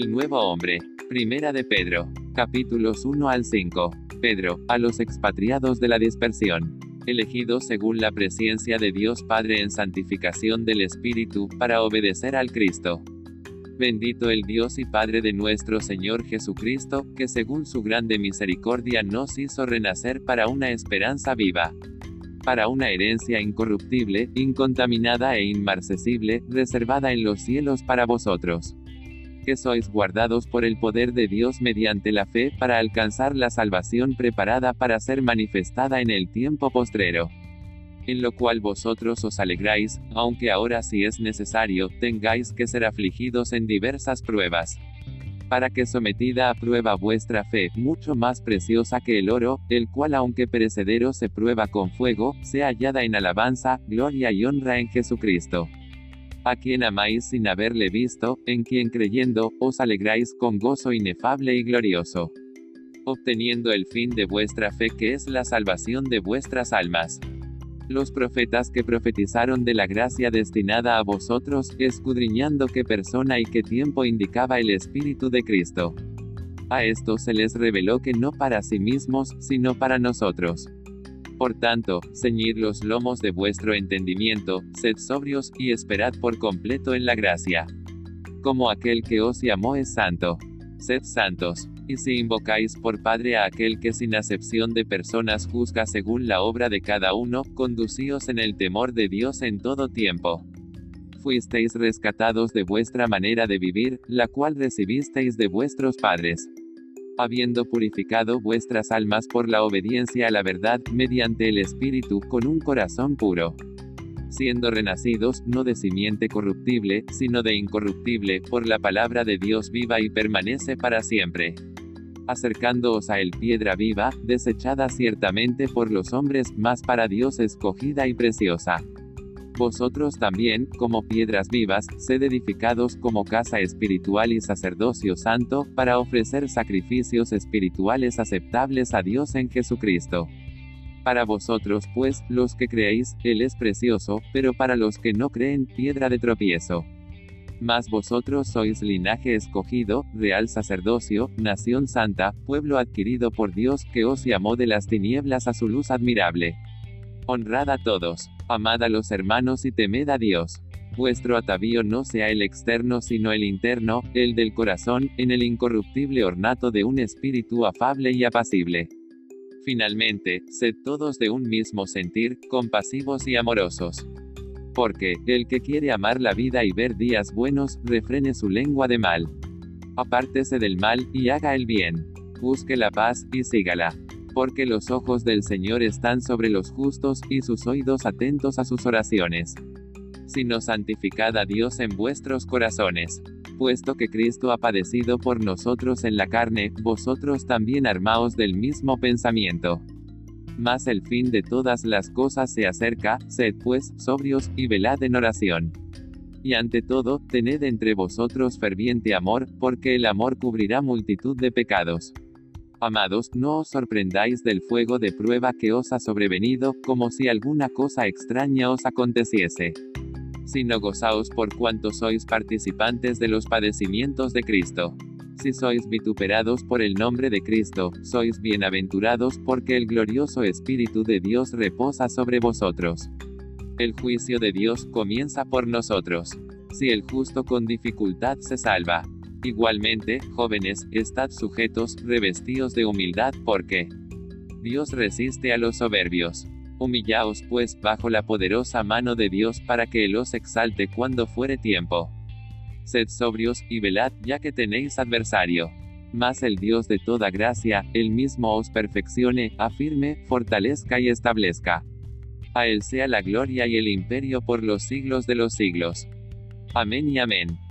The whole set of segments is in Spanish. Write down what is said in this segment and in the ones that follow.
El nuevo hombre. Primera de Pedro. Capítulos 1 al 5. Pedro, a los expatriados de la dispersión. Elegidos según la presencia de Dios Padre en santificación del Espíritu, para obedecer al Cristo. Bendito el Dios y Padre de nuestro Señor Jesucristo, que según su grande misericordia nos hizo renacer para una esperanza viva para una herencia incorruptible, incontaminada e inmarcesible, reservada en los cielos para vosotros sois guardados por el poder de Dios mediante la fe para alcanzar la salvación preparada para ser manifestada en el tiempo postrero. En lo cual vosotros os alegráis, aunque ahora si es necesario, tengáis que ser afligidos en diversas pruebas. Para que sometida a prueba vuestra fe, mucho más preciosa que el oro, el cual aunque perecedero se prueba con fuego, sea hallada en alabanza, gloria y honra en Jesucristo a quien amáis sin haberle visto, en quien creyendo, os alegráis con gozo inefable y glorioso. Obteniendo el fin de vuestra fe que es la salvación de vuestras almas. Los profetas que profetizaron de la gracia destinada a vosotros, escudriñando qué persona y qué tiempo indicaba el Espíritu de Cristo. A esto se les reveló que no para sí mismos, sino para nosotros por tanto, ceñid los lomos de vuestro entendimiento, sed sobrios, y esperad por completo en la gracia. Como aquel que os llamó es santo. Sed santos. Y si invocáis por Padre a aquel que sin acepción de personas juzga según la obra de cada uno, conducíos en el temor de Dios en todo tiempo. Fuisteis rescatados de vuestra manera de vivir, la cual recibisteis de vuestros padres habiendo purificado vuestras almas por la obediencia a la verdad, mediante el Espíritu, con un corazón puro. Siendo renacidos, no de simiente corruptible, sino de incorruptible, por la palabra de Dios viva y permanece para siempre. Acercándoos a él piedra viva, desechada ciertamente por los hombres, mas para Dios escogida y preciosa vosotros también, como piedras vivas, sed edificados como casa espiritual y sacerdocio santo, para ofrecer sacrificios espirituales aceptables a Dios en Jesucristo. Para vosotros, pues, los que creéis, Él es precioso, pero para los que no creen, piedra de tropiezo. Mas vosotros sois linaje escogido, real sacerdocio, nación santa, pueblo adquirido por Dios que os llamó de las tinieblas a su luz admirable. Honrad a todos. Amad a los hermanos y temed a Dios. Vuestro atavío no sea el externo sino el interno, el del corazón, en el incorruptible ornato de un espíritu afable y apacible. Finalmente, sed todos de un mismo sentir, compasivos y amorosos. Porque, el que quiere amar la vida y ver días buenos, refrene su lengua de mal. Apártese del mal, y haga el bien. Busque la paz, y sígala porque los ojos del Señor están sobre los justos, y sus oídos atentos a sus oraciones. Sino santificad a Dios en vuestros corazones. Puesto que Cristo ha padecido por nosotros en la carne, vosotros también armaos del mismo pensamiento. Mas el fin de todas las cosas se acerca, sed pues, sobrios, y velad en oración. Y ante todo, tened entre vosotros ferviente amor, porque el amor cubrirá multitud de pecados. Amados, no os sorprendáis del fuego de prueba que os ha sobrevenido, como si alguna cosa extraña os aconteciese. Sino gozaos por cuanto sois participantes de los padecimientos de Cristo. Si sois vituperados por el nombre de Cristo, sois bienaventurados porque el glorioso Espíritu de Dios reposa sobre vosotros. El juicio de Dios comienza por nosotros. Si el justo con dificultad se salva, Igualmente, jóvenes, estad sujetos, revestidos de humildad, porque Dios resiste a los soberbios. Humillaos pues bajo la poderosa mano de Dios para que Él os exalte cuando fuere tiempo. Sed sobrios, y velad, ya que tenéis adversario. Mas el Dios de toda gracia, Él mismo os perfeccione, afirme, fortalezca y establezca. A Él sea la gloria y el imperio por los siglos de los siglos. Amén y amén.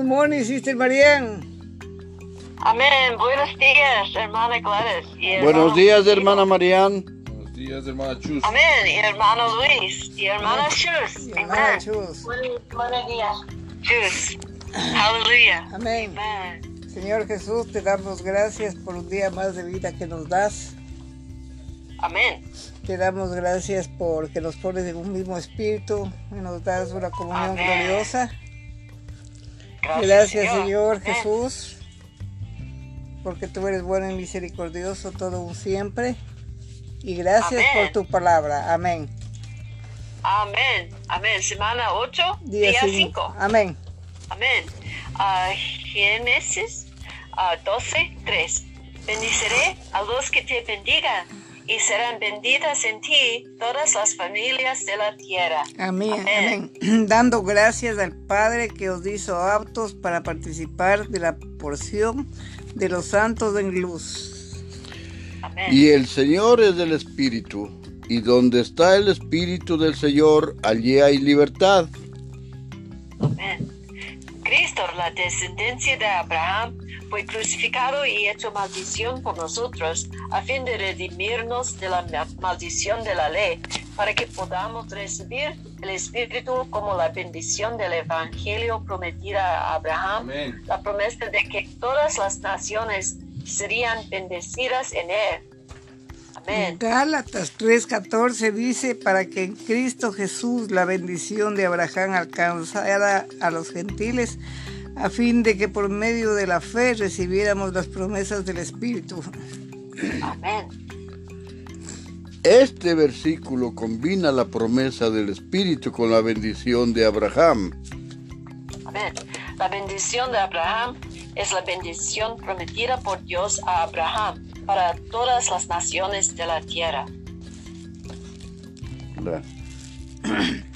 Good morning, Sister Marian. Amén. Buenos días, hermana Gladys. Buenos días, hermana Marian. Buenos días, hermana Chus. Amén. Y hermano Luis. Y hermana Chus. Hermana Chus. Buenos días. Chus. Aleluya. Amén. Amén. Señor Jesús, te damos gracias por un día más de vida que nos das. Amén. Te damos gracias porque nos pones en un mismo espíritu y nos das una comunión Amén. gloriosa. Gracias, Gracias, Señor Amén. Jesús, porque tú eres bueno y misericordioso todo un siempre. Y gracias Amén. por tu palabra. Amén. Amén. Amén. Semana 8, día cinco. 5. Amén. Amén. Ah, Génesis ah, 12, 3. Bendiciré a los que te bendigan y serán benditas en ti todas las familias de la tierra. Amén, Amén. amén. Dando gracias al Padre que os hizo aptos para participar de la porción de los santos en luz. Amén. Y el Señor es el Espíritu, y donde está el Espíritu del Señor, allí hay libertad. Amén. Cristo, la descendencia de Abraham, fue crucificado y hecho maldición por nosotros, a fin de redimirnos de la ma- maldición de la ley, para que podamos recibir el Espíritu como la bendición del Evangelio prometida a Abraham, la promesa de que todas las naciones serían bendecidas en él. Amén. Gálatas 3:14 dice, para que en Cristo Jesús la bendición de Abraham alcanzara a los gentiles, a fin de que por medio de la fe recibiéramos las promesas del Espíritu. Amén. Este versículo combina la promesa del Espíritu con la bendición de Abraham. Amén. La bendición de Abraham es la bendición prometida por Dios a Abraham para todas las naciones de la tierra.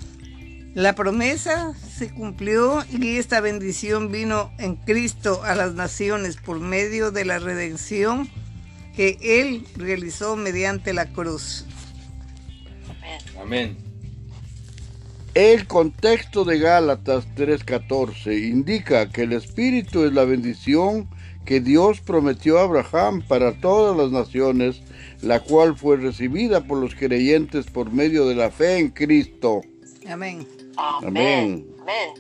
La promesa se cumplió y esta bendición vino en Cristo a las naciones por medio de la redención que Él realizó mediante la cruz. Amén. Amén. El contexto de Gálatas 3:14 indica que el Espíritu es la bendición que Dios prometió a Abraham para todas las naciones, la cual fue recibida por los creyentes por medio de la fe en Cristo. Amén. Amén. Amén.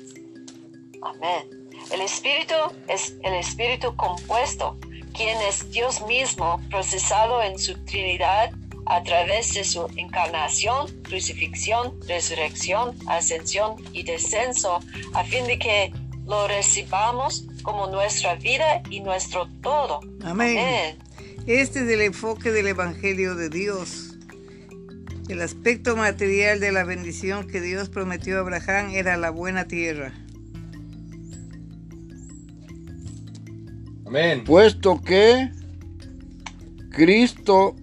Amén. El Espíritu es el Espíritu compuesto, quien es Dios mismo procesado en su Trinidad a través de su encarnación, crucifixión, resurrección, ascensión y descenso, a fin de que lo recibamos como nuestra vida y nuestro todo. Amén. Amén. Este es el enfoque del Evangelio de Dios. El aspecto material de la bendición que Dios prometió a Abraham era la buena tierra. Amén. Puesto que Cristo...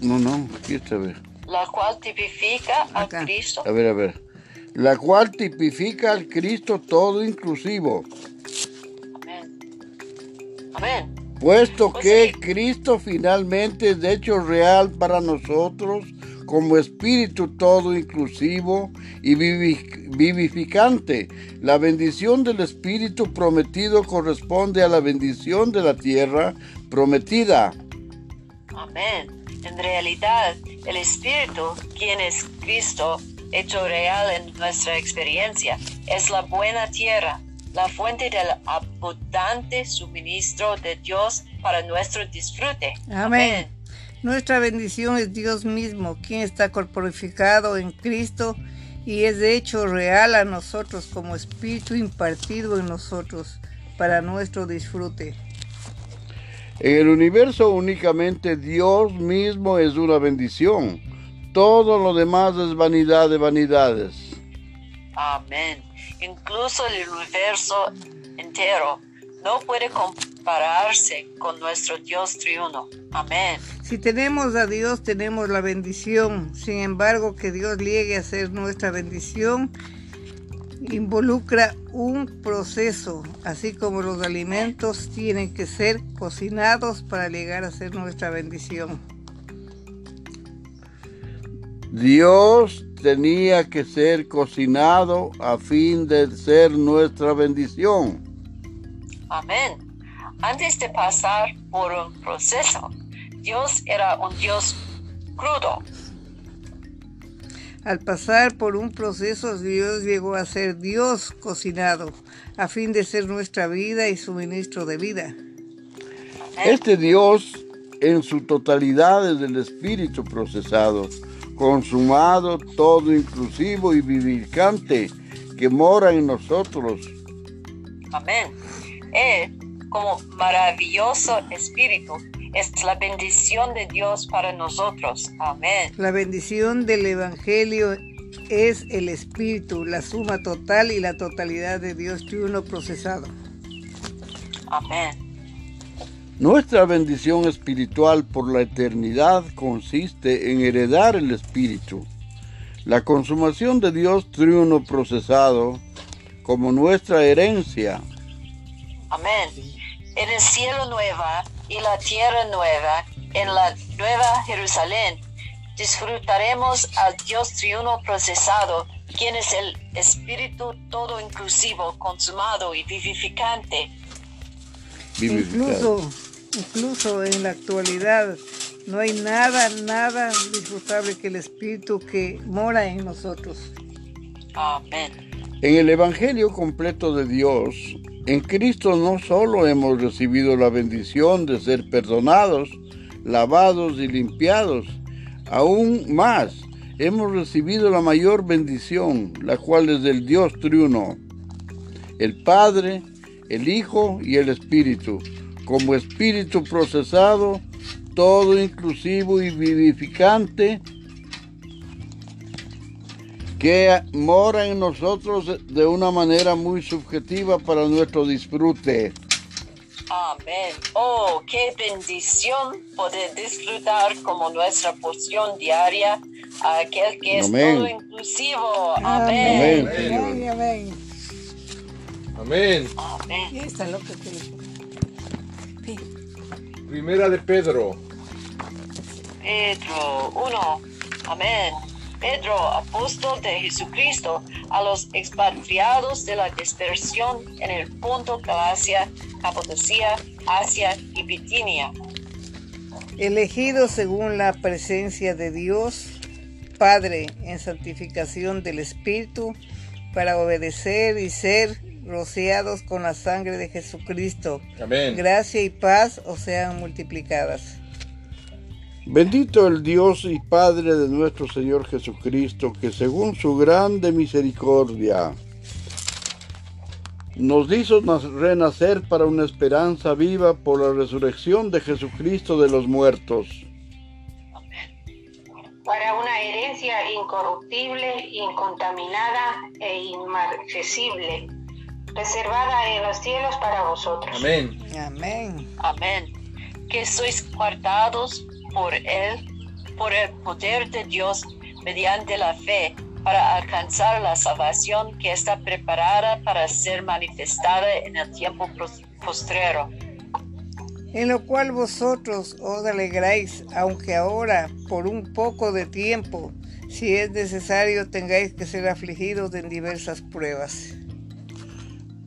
No, no, aquí está, a ver. La cual tipifica a. Cristo. A ver, a ver. La cual tipifica al Cristo todo inclusivo. Amén. Amén. Puesto Pues que sí. Cristo finalmente es de hecho real para nosotros como espíritu todo inclusivo y vivi- vivificante. La bendición del espíritu prometido corresponde a la bendición de la tierra prometida. Amén. En realidad, el Espíritu, quien es Cristo, hecho real en nuestra experiencia, es la buena tierra, la fuente del abundante suministro de Dios para nuestro disfrute. Amén. Nuestra bendición es Dios mismo, quien está corporificado en Cristo y es de hecho real a nosotros como espíritu impartido en nosotros para nuestro disfrute. En el universo únicamente Dios mismo es una bendición. Todo lo demás es vanidad de vanidades. Amén. Incluso el universo entero no puede compararse con nuestro Dios triuno. Amén. Si tenemos a Dios, tenemos la bendición. Sin embargo, que Dios llegue a ser nuestra bendición involucra un proceso, así como los alimentos tienen que ser cocinados para llegar a ser nuestra bendición. Dios tenía que ser cocinado a fin de ser nuestra bendición. Amén. Antes de pasar por un proceso, Dios era un Dios crudo. Al pasar por un proceso, Dios llegó a ser Dios cocinado, a fin de ser nuestra vida y suministro de vida. Este Dios en su totalidad es el Espíritu procesado, consumado, todo inclusivo y vivificante que mora en nosotros. Amén. Él, como maravilloso Espíritu, es la bendición de Dios para nosotros. Amén. La bendición del Evangelio es el Espíritu, la suma total y la totalidad de Dios triuno procesado. Amén. Nuestra bendición espiritual por la eternidad consiste en heredar el Espíritu, la consumación de Dios triuno procesado como nuestra herencia. Amén. En el cielo nueva y la tierra nueva, en la nueva Jerusalén, disfrutaremos al Dios triuno procesado, quien es el Espíritu todo inclusivo, consumado y vivificante. Incluso, incluso en la actualidad no hay nada, nada disfrutable que el Espíritu que mora en nosotros. Amén. En el Evangelio completo de Dios, en Cristo no solo hemos recibido la bendición de ser perdonados, lavados y limpiados, aún más hemos recibido la mayor bendición, la cual es del Dios triuno, el Padre, el Hijo y el Espíritu, como Espíritu procesado, todo inclusivo y vivificante, que mora en nosotros de una manera muy subjetiva para nuestro disfrute. Amén. Oh, qué bendición poder disfrutar como nuestra porción diaria a aquel que es Amén. todo inclusivo. Amén. Amén. Amén. Amén. Amén. Amén. Y Primera de Pedro. Pedro 1. Amén. Pedro, apóstol de Jesucristo, a los expatriados de la dispersión en el Ponto, Galacia, Capadocia, Asia y Bitinia. elegido según la presencia de Dios, Padre, en santificación del Espíritu, para obedecer y ser rociados con la sangre de Jesucristo. Amén. Gracia y paz os sean multiplicadas. Bendito el Dios y Padre de nuestro Señor Jesucristo, que según su grande misericordia nos hizo renacer para una esperanza viva por la resurrección de Jesucristo de los muertos, para una herencia incorruptible, incontaminada e inmarcesible, reservada en los cielos para vosotros. Amén. Amén. Amén. Que sois guardados por Él, por el poder de Dios, mediante la fe, para alcanzar la salvación que está preparada para ser manifestada en el tiempo postrero. En lo cual vosotros os alegráis, aunque ahora, por un poco de tiempo, si es necesario, tengáis que ser afligidos en diversas pruebas.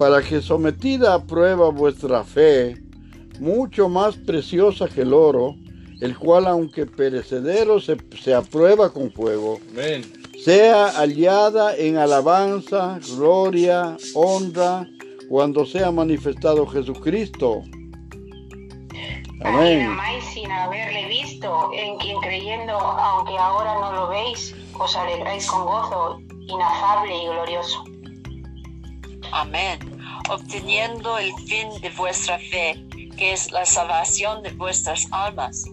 Para que sometida a prueba vuestra fe, mucho más preciosa que el oro, el cual aunque perecedero se, se aprueba con fuego, Amén. sea hallada en alabanza, gloria, honra, cuando sea manifestado Jesucristo. Amén. amáis sin haberle visto, en quien creyendo, aunque ahora no lo veis, os alegráis con gozo inafable y glorioso. Amén. Obteniendo el fin de vuestra fe, que es la salvación de vuestras almas.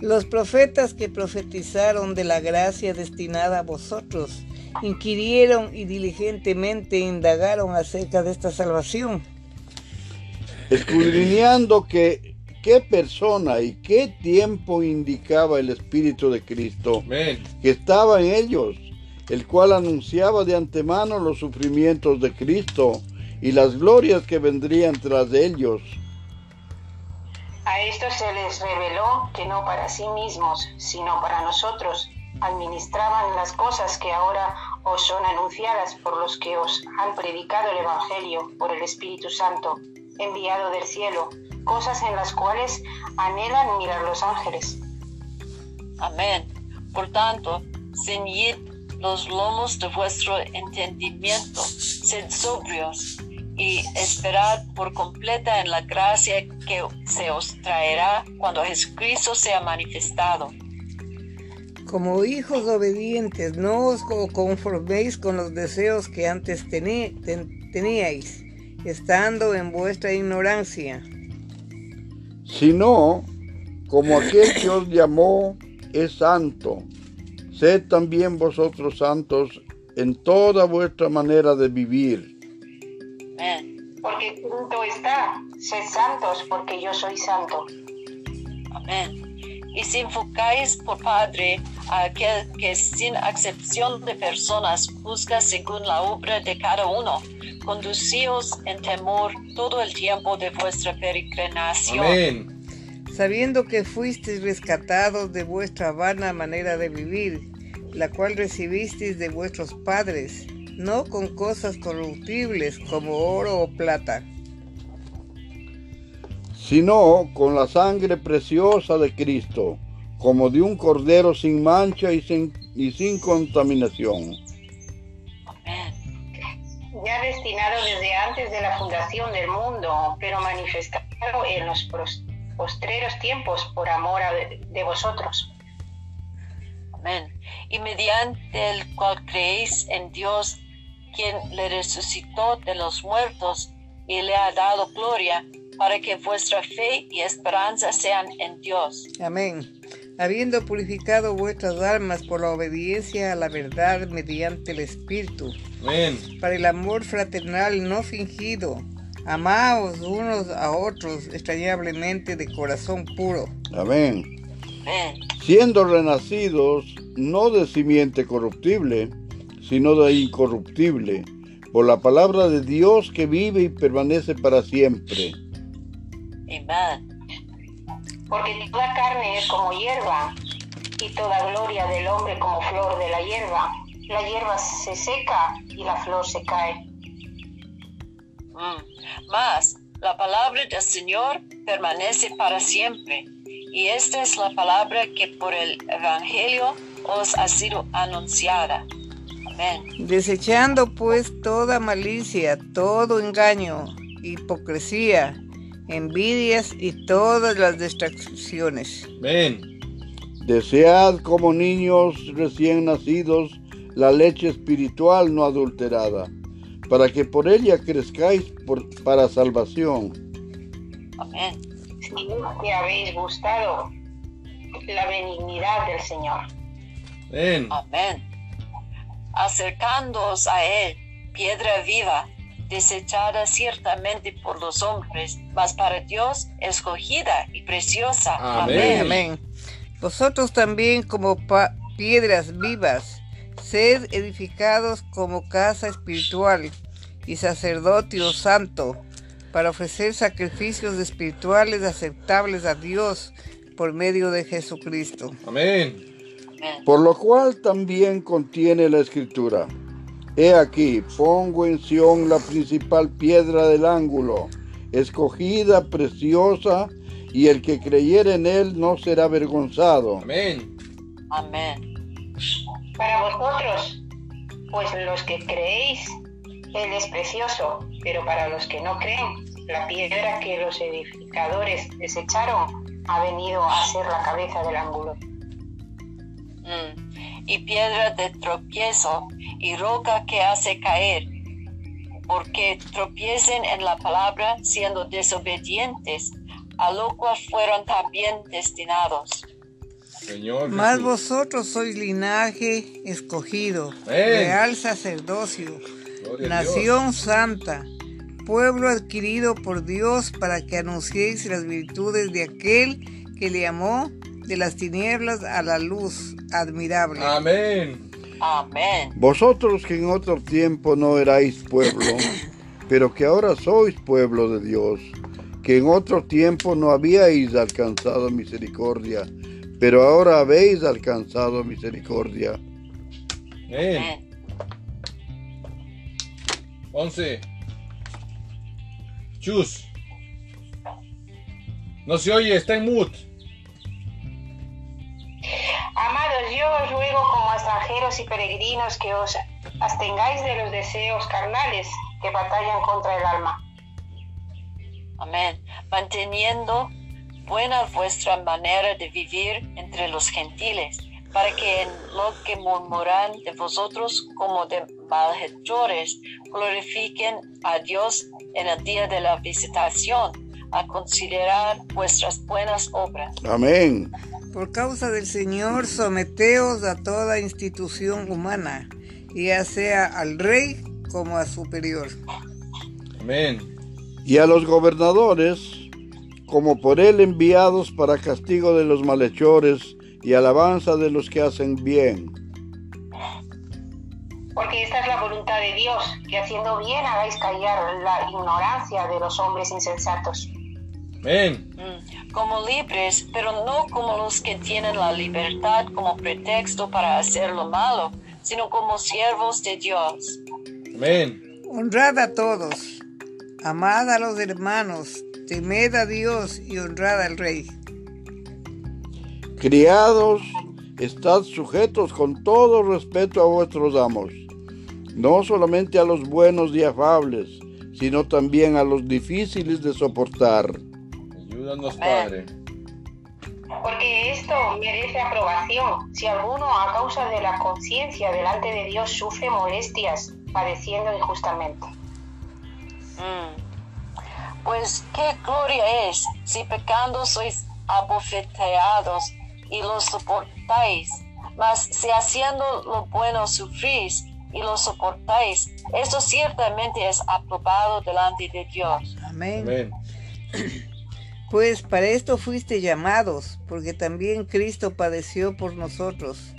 Los profetas que profetizaron de la gracia destinada a vosotros, inquirieron y diligentemente indagaron acerca de esta salvación. escudriñando que qué persona y qué tiempo indicaba el Espíritu de Cristo Amén. que estaba en ellos, el cual anunciaba de antemano los sufrimientos de Cristo y las glorias que vendrían tras de ellos. A estos se les reveló que no para sí mismos, sino para nosotros, administraban las cosas que ahora os son anunciadas por los que os han predicado el Evangelio por el Espíritu Santo, enviado del cielo, cosas en las cuales anhelan mirar los ángeles. Amén. Por tanto, ceñid los lomos de vuestro entendimiento, sed sobrios y esperad por completa en la gracia que se os traerá cuando Jesucristo sea manifestado. Como hijos obedientes, no os conforméis con los deseos que antes teníais, estando en vuestra ignorancia. Sino, como aquel que os llamó es santo, sed también vosotros santos en toda vuestra manera de vivir. Amén. Porque escrito está, sed santos porque yo soy santo. Amén y si enfocáis por Padre a aquel que sin excepción de personas busca según la obra de cada uno, conducíos en temor todo el tiempo de vuestra peregrinación. Amén. Sabiendo que fuisteis rescatados de vuestra vana manera de vivir, la cual recibisteis de vuestros padres, no con cosas corruptibles como oro o plata sino con la sangre preciosa de Cristo, como de un cordero sin mancha y sin, y sin contaminación. Ya destinado desde antes de la fundación del mundo, pero manifestado en los postreros tiempos por amor de vosotros. Amén. Y mediante el cual creéis en Dios, quien le resucitó de los muertos y le ha dado gloria para que vuestra fe y esperanza sean en Dios. Amén. Habiendo purificado vuestras almas por la obediencia a la verdad mediante el Espíritu. Amén. Para el amor fraternal no fingido. Amaos unos a otros extrañablemente de corazón puro. Amén. Amén. Siendo renacidos no de simiente corruptible, sino de incorruptible, por la palabra de Dios que vive y permanece para siempre. Porque toda carne es como hierba, y toda gloria del hombre como flor de la hierba. La hierba se seca y la flor se cae. Mm. Más, la palabra del Señor permanece para siempre. Y esta es la palabra que por el Evangelio os ha sido anunciada. Amén. Desechando pues toda malicia, todo engaño, hipocresía, envidias y todas las distracciones. Amén. Desead como niños recién nacidos la leche espiritual no adulterada, para que por ella crezcáis para salvación. Amén. que habéis gustado la benignidad del Señor. Amén. Amén. Acercándoos a Él, piedra viva, desechada ciertamente por los hombres, mas para Dios escogida y preciosa. Amén. Amén. Vosotros también como piedras vivas, sed edificados como casa espiritual y sacerdocio santo, para ofrecer sacrificios espirituales aceptables a Dios por medio de Jesucristo. Amén. Por lo cual también contiene la escritura. He aquí, pongo en Sión la principal piedra del ángulo, escogida, preciosa, y el que creyere en él no será avergonzado. Amén. Amén. Para vosotros, pues los que creéis, él es precioso, pero para los que no creen, la piedra que los edificadores desecharon ha venido a ser la cabeza del ángulo. Mm. Y piedra de tropiezo y roca que hace caer, porque tropiecen en la palabra siendo desobedientes, a lo cual fueron también destinados. Señor. Mas Jesús. vosotros sois linaje escogido, Amén. real sacerdocio, Gloria nación santa, pueblo adquirido por Dios para que anunciéis las virtudes de aquel que le llamó de las tinieblas a la luz admirable. Amén. Amén. Vosotros que en otro tiempo no erais pueblo, pero que ahora sois pueblo de Dios, que en otro tiempo no habíais alcanzado misericordia, pero ahora habéis alcanzado misericordia. Amén. Amén. 11. Chus. No se oye, está en mute. Amados, yo os ruego como extranjeros y peregrinos, que os abstengáis de los deseos carnales que batallan contra el alma. Amén. Manteniendo buena vuestra manera de vivir entre los gentiles, para que en lo que murmuran de vosotros como de malhechores, glorifiquen a Dios en el día de la visitación, a considerar vuestras buenas obras. Amén. Por causa del Señor, someteos a toda institución humana, ya sea al rey como a superior. Amén. Y a los gobernadores, como por él enviados para castigo de los malhechores y alabanza de los que hacen bien. Porque esta es la voluntad de Dios, que haciendo bien hagáis callar la ignorancia de los hombres insensatos. Amén. Mm, Como libres, pero no como los que tienen la libertad como pretexto para hacer lo malo, sino como siervos de Dios. Amén. Honrad a todos, amad a los hermanos, temed a Dios y honrad al rey. Criados, estad sujetos con todo respeto a vuestros amos, no solamente a los buenos y afables, sino también a los difíciles de soportar. Ayúdanos, Padre. Porque esto merece aprobación si alguno a causa de la conciencia delante de Dios sufre molestias, padeciendo injustamente. Mm. Pues qué gloria es si pecando sois abofeteados y lo soportáis, mas si haciendo lo bueno sufrís y lo soportáis, esto ciertamente es aprobado delante de Dios. Amén. Amén. Pues para esto fuiste llamados, porque también Cristo padeció por nosotros,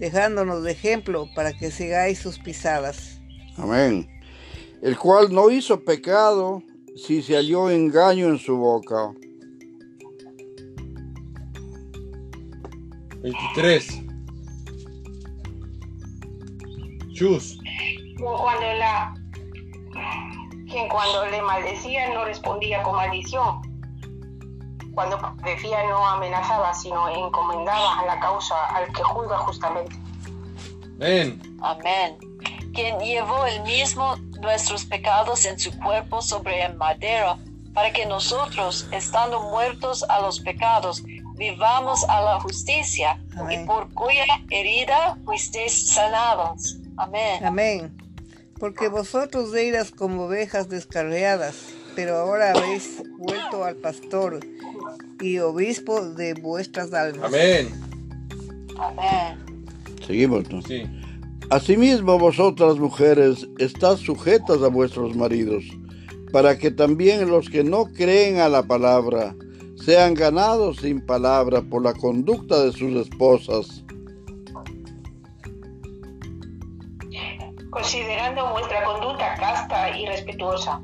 dejándonos de ejemplo para que sigáis sus pisadas. Amén. El cual no hizo pecado si se halló engaño en su boca. 23. Chus. Cuando la quien cuando le maldecía no respondía con maldición. Cuando decía no amenazaba, sino encomendaba la causa al que juzga justamente. Amén. Amén. Quien llevó el mismo nuestros pecados en su cuerpo sobre el madero, para que nosotros, estando muertos a los pecados, vivamos a la justicia, Amén. y por cuya herida fuisteis sanados. Amén. Amén. Porque vosotros eras como ovejas descarriadas, pero ahora habéis vuelto al pastor y obispo de vuestras almas. Amén. Amén. Seguimos, ¿no? Sí. Asimismo vosotras mujeres estad sujetas a vuestros maridos, para que también los que no creen a la palabra sean ganados sin palabra por la conducta de sus esposas, Considerando vuestra conducta casta y respetuosa.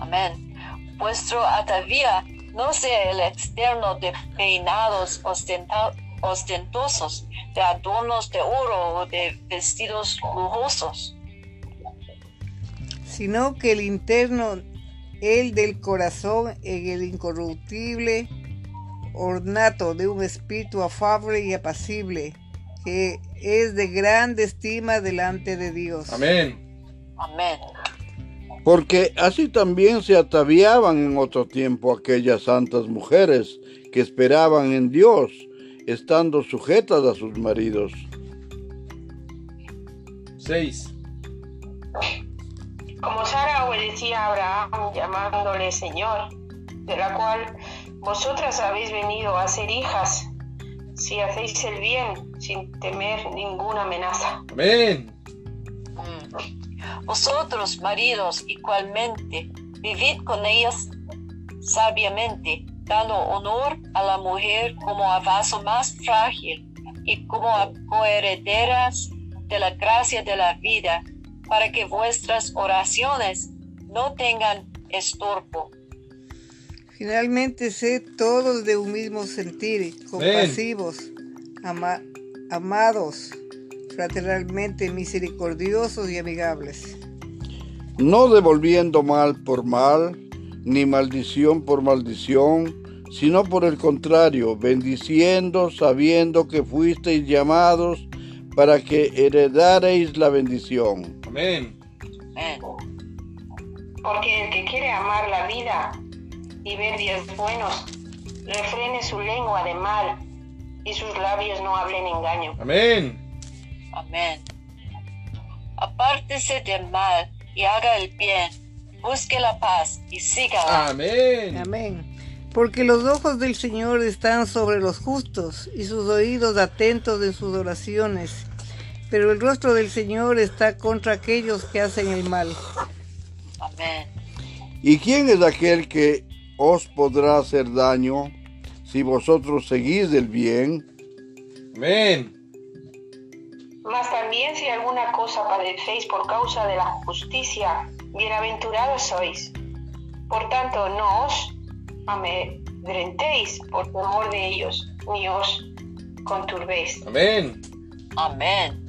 Amén. Vuestro atavía no sea el externo de peinados ostenta- ostentosos, de adornos de oro o de vestidos lujosos, sino que el interno, el del corazón, en el incorruptible ornato de un espíritu afable y apacible, que es de grande estima delante de Dios. Amén. Amén. Porque así también se ataviaban en otro tiempo aquellas santas mujeres que esperaban en Dios, estando sujetas a sus maridos. 6. Como Sara obedecía a Abraham llamándole Señor, de la cual vosotras habéis venido a ser hijas, si hacéis el bien sin temer ninguna amenaza. Amén. Mm. Vosotros, maridos, igualmente, vivid con ellas sabiamente, dando honor a la mujer como a vaso más frágil y como a coherederas de la gracia de la vida, para que vuestras oraciones no tengan estorbo. Finalmente, sed todos de un mismo sentir, compasivos, ama- amados, fraternalmente misericordiosos y amigables. no devolviendo mal por mal, ni maldición por maldición, sino por el contrario, bendiciendo, sabiendo que fuisteis llamados para que heredareis la bendición. Amén. Amén. Porque el que quiere amar la vida y ver días buenos, refrene su lengua de mal y sus labios no hablen engaño. Amén. Amén. Apártese del mal y haga el bien. Busque la paz y sígala. Amén. Amén. Porque los ojos del Señor están sobre los justos y sus oídos atentos en sus oraciones. Pero el rostro del Señor está contra aquellos que hacen el mal. Amén. ¿Y quién es aquel que os podrá hacer daño si vosotros seguís el bien? Amén. Mas también si alguna cosa padecéis por causa de la justicia, bienaventurados sois. Por tanto, no os amedrentéis por temor de ellos, ni os conturbéis. Amén. Amén.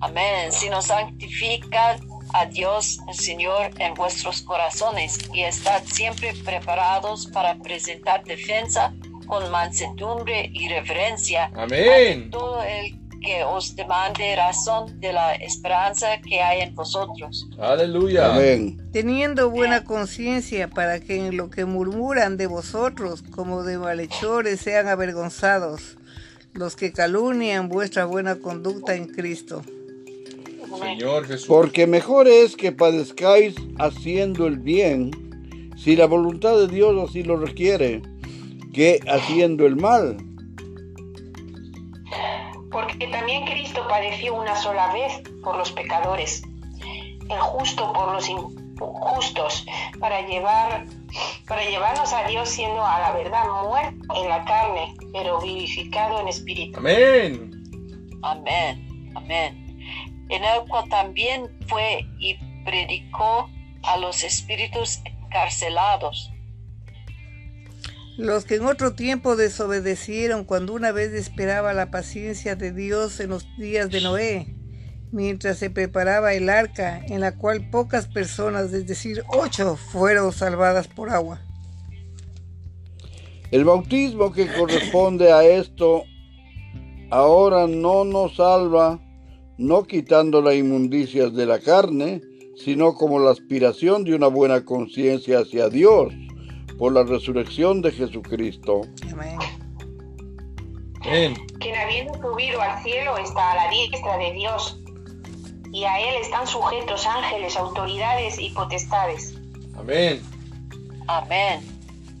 Amén. Sino santificad a Dios el Señor en vuestros corazones y estad siempre preparados para presentar defensa con mansedumbre y reverencia Amén. a todo el que os demande razón de la esperanza que hay en vosotros. Aleluya. Amén. Teniendo buena conciencia para que en lo que murmuran de vosotros como de malhechores sean avergonzados los que calumnian vuestra buena conducta en Cristo. Señor Jesús. Porque mejor es que padezcáis haciendo el bien, si la voluntad de Dios así lo requiere, que haciendo el mal. Porque también Cristo padeció una sola vez por los pecadores, el justo por los injustos, para llevar para llevarnos a Dios siendo a la verdad muerto en la carne, pero vivificado en espíritu. Amén. Amén. Amén. En el cual también fue y predicó a los espíritus encarcelados. Los que en otro tiempo desobedecieron cuando una vez esperaba la paciencia de Dios en los días de Noé, mientras se preparaba el arca en la cual pocas personas, es decir, ocho, fueron salvadas por agua. El bautismo que corresponde a esto ahora no nos salva, no quitando las inmundicias de la carne, sino como la aspiración de una buena conciencia hacia Dios por la resurrección de Jesucristo. Amén. Amén. Quien habiendo subido al cielo está a la diestra de Dios, y a él están sujetos ángeles, autoridades y potestades. Amén. Amén.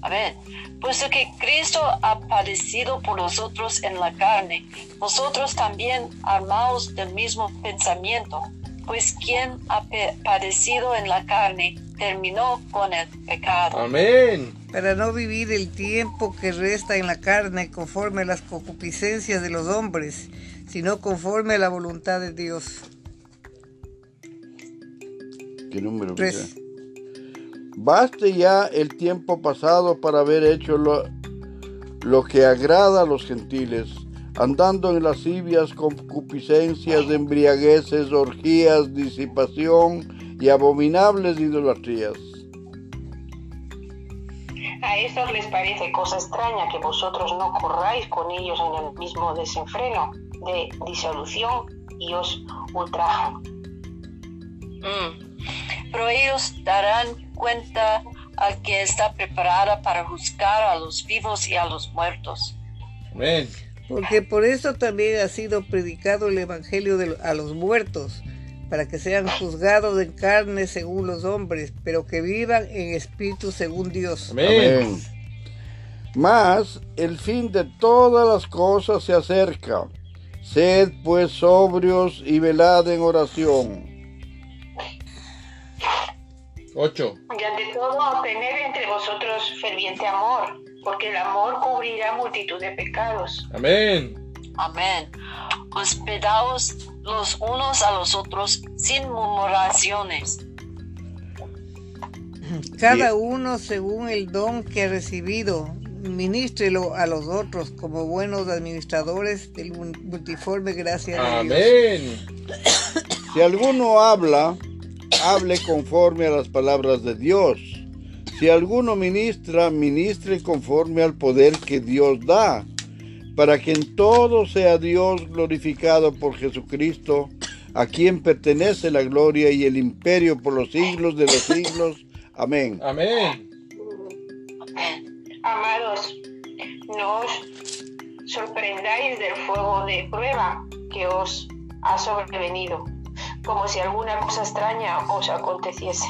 Amén. Puesto que Cristo ha padecido por nosotros en la carne, nosotros también armados del mismo pensamiento, pues quien ha padecido en la carne terminó con el pecado. Amén. Para no vivir el tiempo que resta en la carne conforme a las concupiscencias de los hombres, sino conforme a la voluntad de Dios. ¿Qué número? Tres. mira? Baste ya el tiempo pasado para haber hecho lo, lo que agrada a los gentiles, andando en lascivias, concupiscencias, embriagueces, orgías, disipación y abominables idolatrías. A estos les parece cosa extraña que vosotros no corráis con ellos en el mismo desenfreno de disolución y os ultrajan. Mm. Pero ellos darán cuenta al que está preparada para juzgar a los vivos y a los muertos. Amén. Porque por eso también ha sido predicado el Evangelio de- a los muertos, para que sean juzgados en carne según los hombres, pero que vivan en espíritu según Dios. Amén. Mas el fin de todas las cosas se acerca. Sed pues sobrios y velad en oración. Ocho. Y ante todo, tener entre vosotros ferviente amor, porque el amor cubrirá multitud de pecados. Amén. Amén. Hospedaos los unos a los otros sin murmuraciones. Cada uno según el don que ha recibido, ministrelo a los otros como buenos administradores del multiforme gracia de Dios. Amén. Si alguno habla, hable conforme a las palabras de Dios. Si alguno ministra, ministre conforme al poder que Dios da, para que en todo sea Dios glorificado por Jesucristo, a quien pertenece la gloria y el imperio por los siglos de los siglos. Amén. Amén. Amados, no os sorprendáis del fuego de prueba que os ha sobrevenido, como si alguna cosa extraña os aconteciese.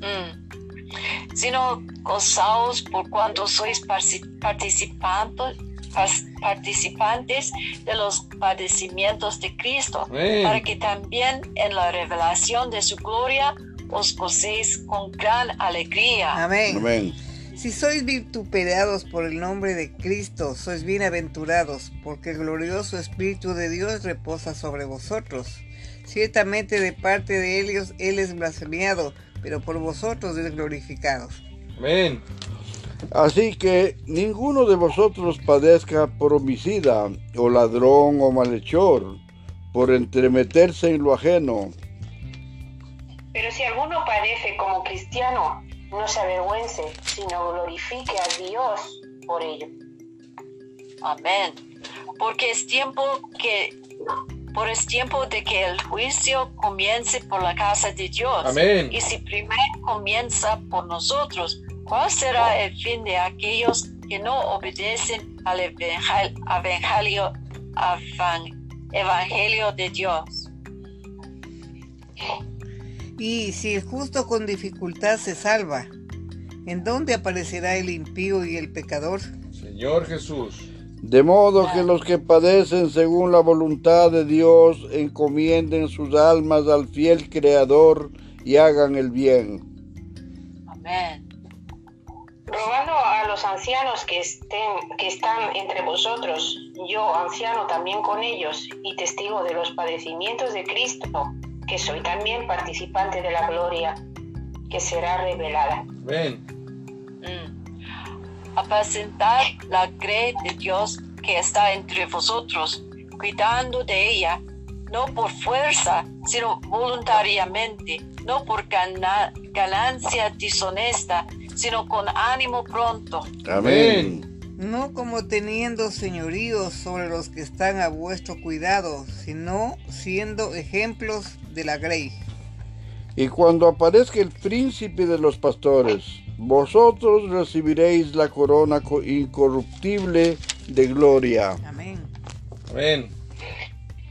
Mm. Sino gozaos por cuanto sois participantes, participantes de los padecimientos de Cristo, Amén. para que también en la revelación de su gloria os gocéis con gran alegría. Amén. Amén. Si sois vituperados por el nombre de Cristo, sois bienaventurados, porque el glorioso Espíritu de Dios reposa sobre vosotros. Ciertamente de parte de ellos Él es blasfemiado, pero por vosotros es glorificado. Amén. Así que ninguno de vosotros padezca por homicida, o ladrón, o malhechor, por entremeterse en lo ajeno. Pero si alguno padece como cristiano, no se avergüence, sino glorifique a Dios por ello. Amén. Porque es tiempo que por es tiempo de que el juicio comience por la casa de Dios. Amén. Y si primero comienza por nosotros, ¿cuál será el fin de aquellos que no obedecen al evangel- evangelio, evangelio de Dios? Y si el justo con dificultad se salva, ¿en dónde aparecerá el impío y el pecador? Señor Jesús. De modo que los que padecen según la voluntad de Dios encomienden sus almas al fiel Creador y hagan el bien. Amén. Rogando a los ancianos que, estén, que están entre vosotros, yo, anciano también con ellos, y testigo de los padecimientos de Cristo, que soy también participante de la gloria que será revelada. Amén. Mm. Apacentar la grey de Dios que está entre vosotros, cuidando de ella, no por fuerza, sino voluntariamente, no por gana- ganancia deshonesta, sino con ánimo pronto. Amén. No como teniendo señoríos sobre los que están a vuestro cuidado, sino siendo ejemplos de la grey. Y cuando aparezca el príncipe de los pastores, vosotros recibiréis la corona co- incorruptible de gloria. Amén. Amén.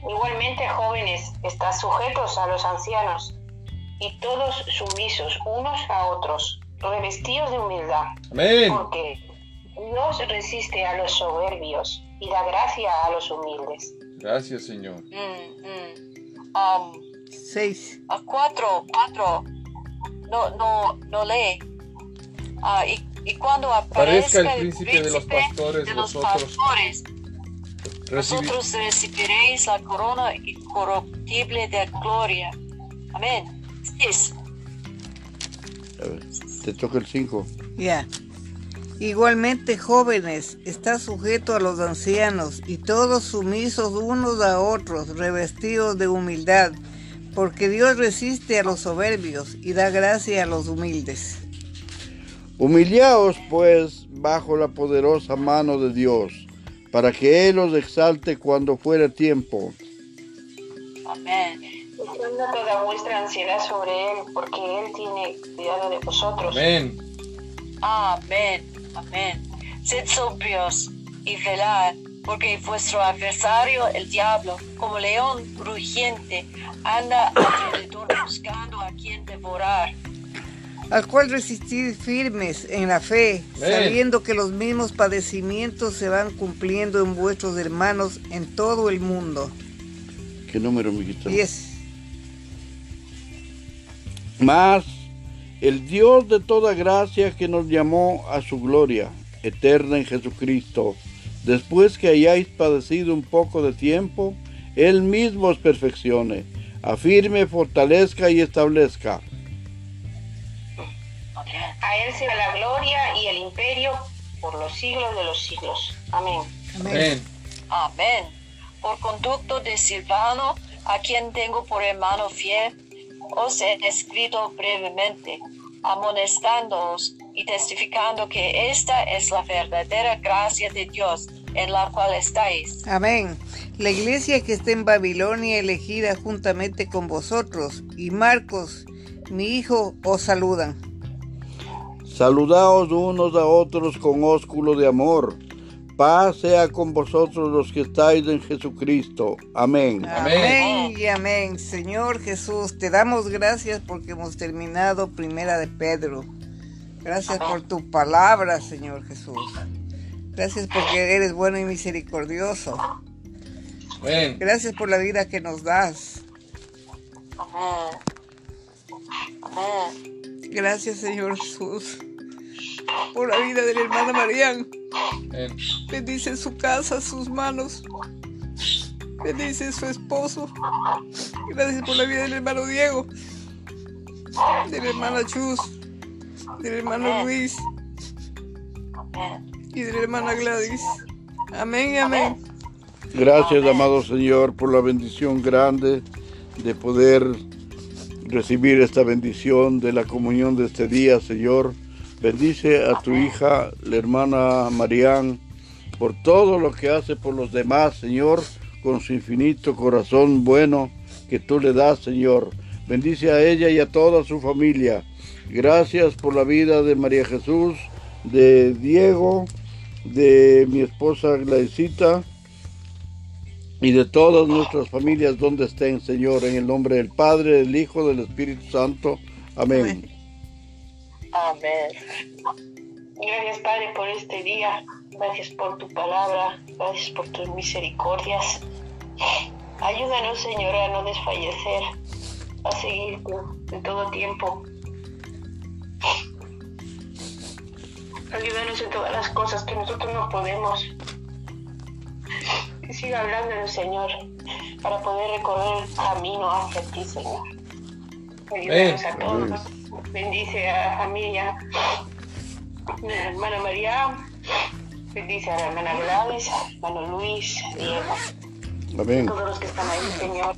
Igualmente, jóvenes, estad sujetos a los ancianos, y todos sumisos unos a otros, revestidos de humildad, Amén. porque Dios resiste a los soberbios y da gracia a los humildes. Gracias, Señor. Mm, mm. Um, 6. a cuatro, cuatro, no, no, no lee. Ah, y, y cuando Aparezca el príncipe de los pastores, de los vosotros pastores, vosotros recibiréis la corona incorruptible de gloria. Amén. Seis. Te toca el 5. Ya. Igualmente, jóvenes, está sujeto a los ancianos y todos sumisos unos a otros, revestidos de humildad, porque Dios resiste a los soberbios y da gracia a los humildes. Humillaos pues bajo la poderosa mano de Dios, para que Él os exalte cuando fuera tiempo. Amén. Echando toda vuestra ansiedad sobre Él, porque Él tiene cuidado de vosotros. Amén. Amén. Amén. Sed sobrios y velad, porque vuestro adversario, el diablo, como león rugiente, anda alrededor buscando a quien devorar. Al cual resistid firmes en la fe, Amén. sabiendo que los mismos padecimientos se van cumpliendo en vuestros hermanos en todo el mundo. ¿Qué número, mijito? 10. Mas el Dios de toda gracia que nos llamó a su gloria eterna en Jesucristo, después que hayáis padecido un poco de tiempo, Él mismo os perfeccione, afirme, fortalezca y establezca. A Él sea la gloria y el imperio por los siglos de los siglos. Amén. Amén. Amén. Por conducto de Silvano, a quien tengo por hermano fiel, os he escrito brevemente, amonestándoos y testificando que esta es la verdadera gracia de Dios en la cual estáis. Amén. La iglesia que está en Babilonia elegida juntamente con vosotros y Marcos, mi hijo, os saludan. Saludaos unos a otros con ósculo de amor. Paz sea con vosotros los que estáis en Jesucristo. Amén. Amén y amén. Señor Jesús, te damos gracias porque hemos terminado Primera de Pedro. Gracias por tu palabra, Señor Jesús. Gracias porque eres bueno y misericordioso. Amén. Gracias por la vida que nos das. Amén. Amén. Gracias, Señor Jesús, por la vida de la hermana Marián. Amén. Bendice su casa, sus manos. Bendice su esposo. Gracias por la vida del hermano Diego. De la hermana Chus. Del hermano Luis. Y de la hermana Gladys. Amén y amén. Gracias, amado Señor, por la bendición grande de poder recibir esta bendición de la comunión de este día, Señor. Bendice a tu hija, la hermana Marián, por todo lo que hace por los demás, Señor, con su infinito corazón bueno que tú le das, Señor. Bendice a ella y a toda su familia. Gracias por la vida de María Jesús, de Diego, de mi esposa Gladysita y de todas nuestras familias donde estén, Señor, en el nombre del Padre, del Hijo, del Espíritu Santo. Amén. Amén. Gracias, Padre, por este día. Gracias por tu palabra. Gracias por tus misericordias. Ayúdanos, Señor, a no desfallecer, a seguirte en todo tiempo. Ayúdanos en todas las cosas que nosotros no podemos. Y siga hablándonos, Señor, para poder recorrer el camino hacia ti, Señor. Ayúdanos a todos. Bendice a la familia de la hermana María. Bendice a la hermana Gladys, hermano Luis, Diego, Amén. todos los que están ahí, Señor.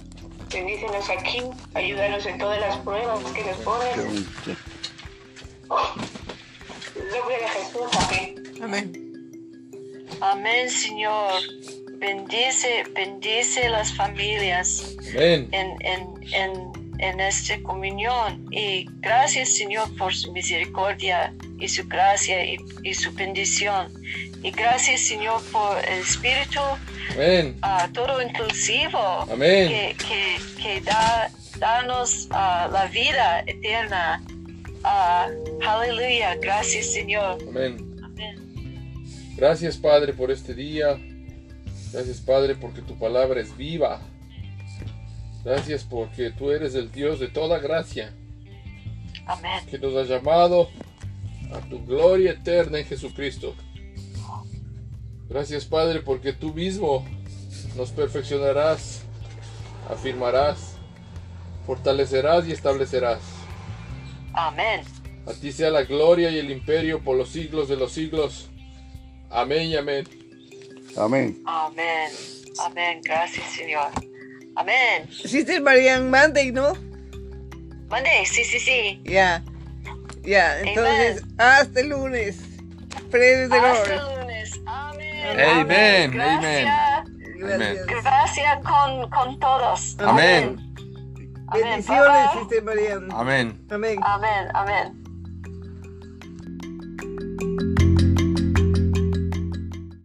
Bendícenos aquí, ayúdanos en todas las pruebas que nos pones. En nombre de Jesús, amén. Amén. Amén, Señor. Bendice, bendice las familias Amén. en, en, en, en esta comunión. Y gracias, Señor, por su misericordia y su gracia y, y su bendición. Y gracias, Señor, por el Espíritu ah, todo inclusivo Amén. que, que, que da danos ah, la vida eterna. Ah, aleluya. Gracias, Señor. Amén. Amén. Gracias, Padre, por este día. Gracias, Padre, porque tu palabra es viva. Gracias porque tú eres el Dios de toda gracia, Amén. que nos ha llamado a tu gloria eterna en Jesucristo. Gracias, Padre, porque tú mismo nos perfeccionarás, afirmarás, fortalecerás y establecerás. Amén. A ti sea la gloria y el imperio por los siglos de los siglos. Amén y amén. Amén. Amén. Amén. Gracias, Señor. Amén. Sister Marian Monday, ¿no? Mande, sí, sí, sí. Ya. Ya, entonces, hasta el lunes. Praise the Hasta el lunes. Amén. Amen, Gracias. Gracias. Gracias con, con todos. Amén. Amén. Bendiciones. Sister Marian. Amén. Amén. Amén. Amén.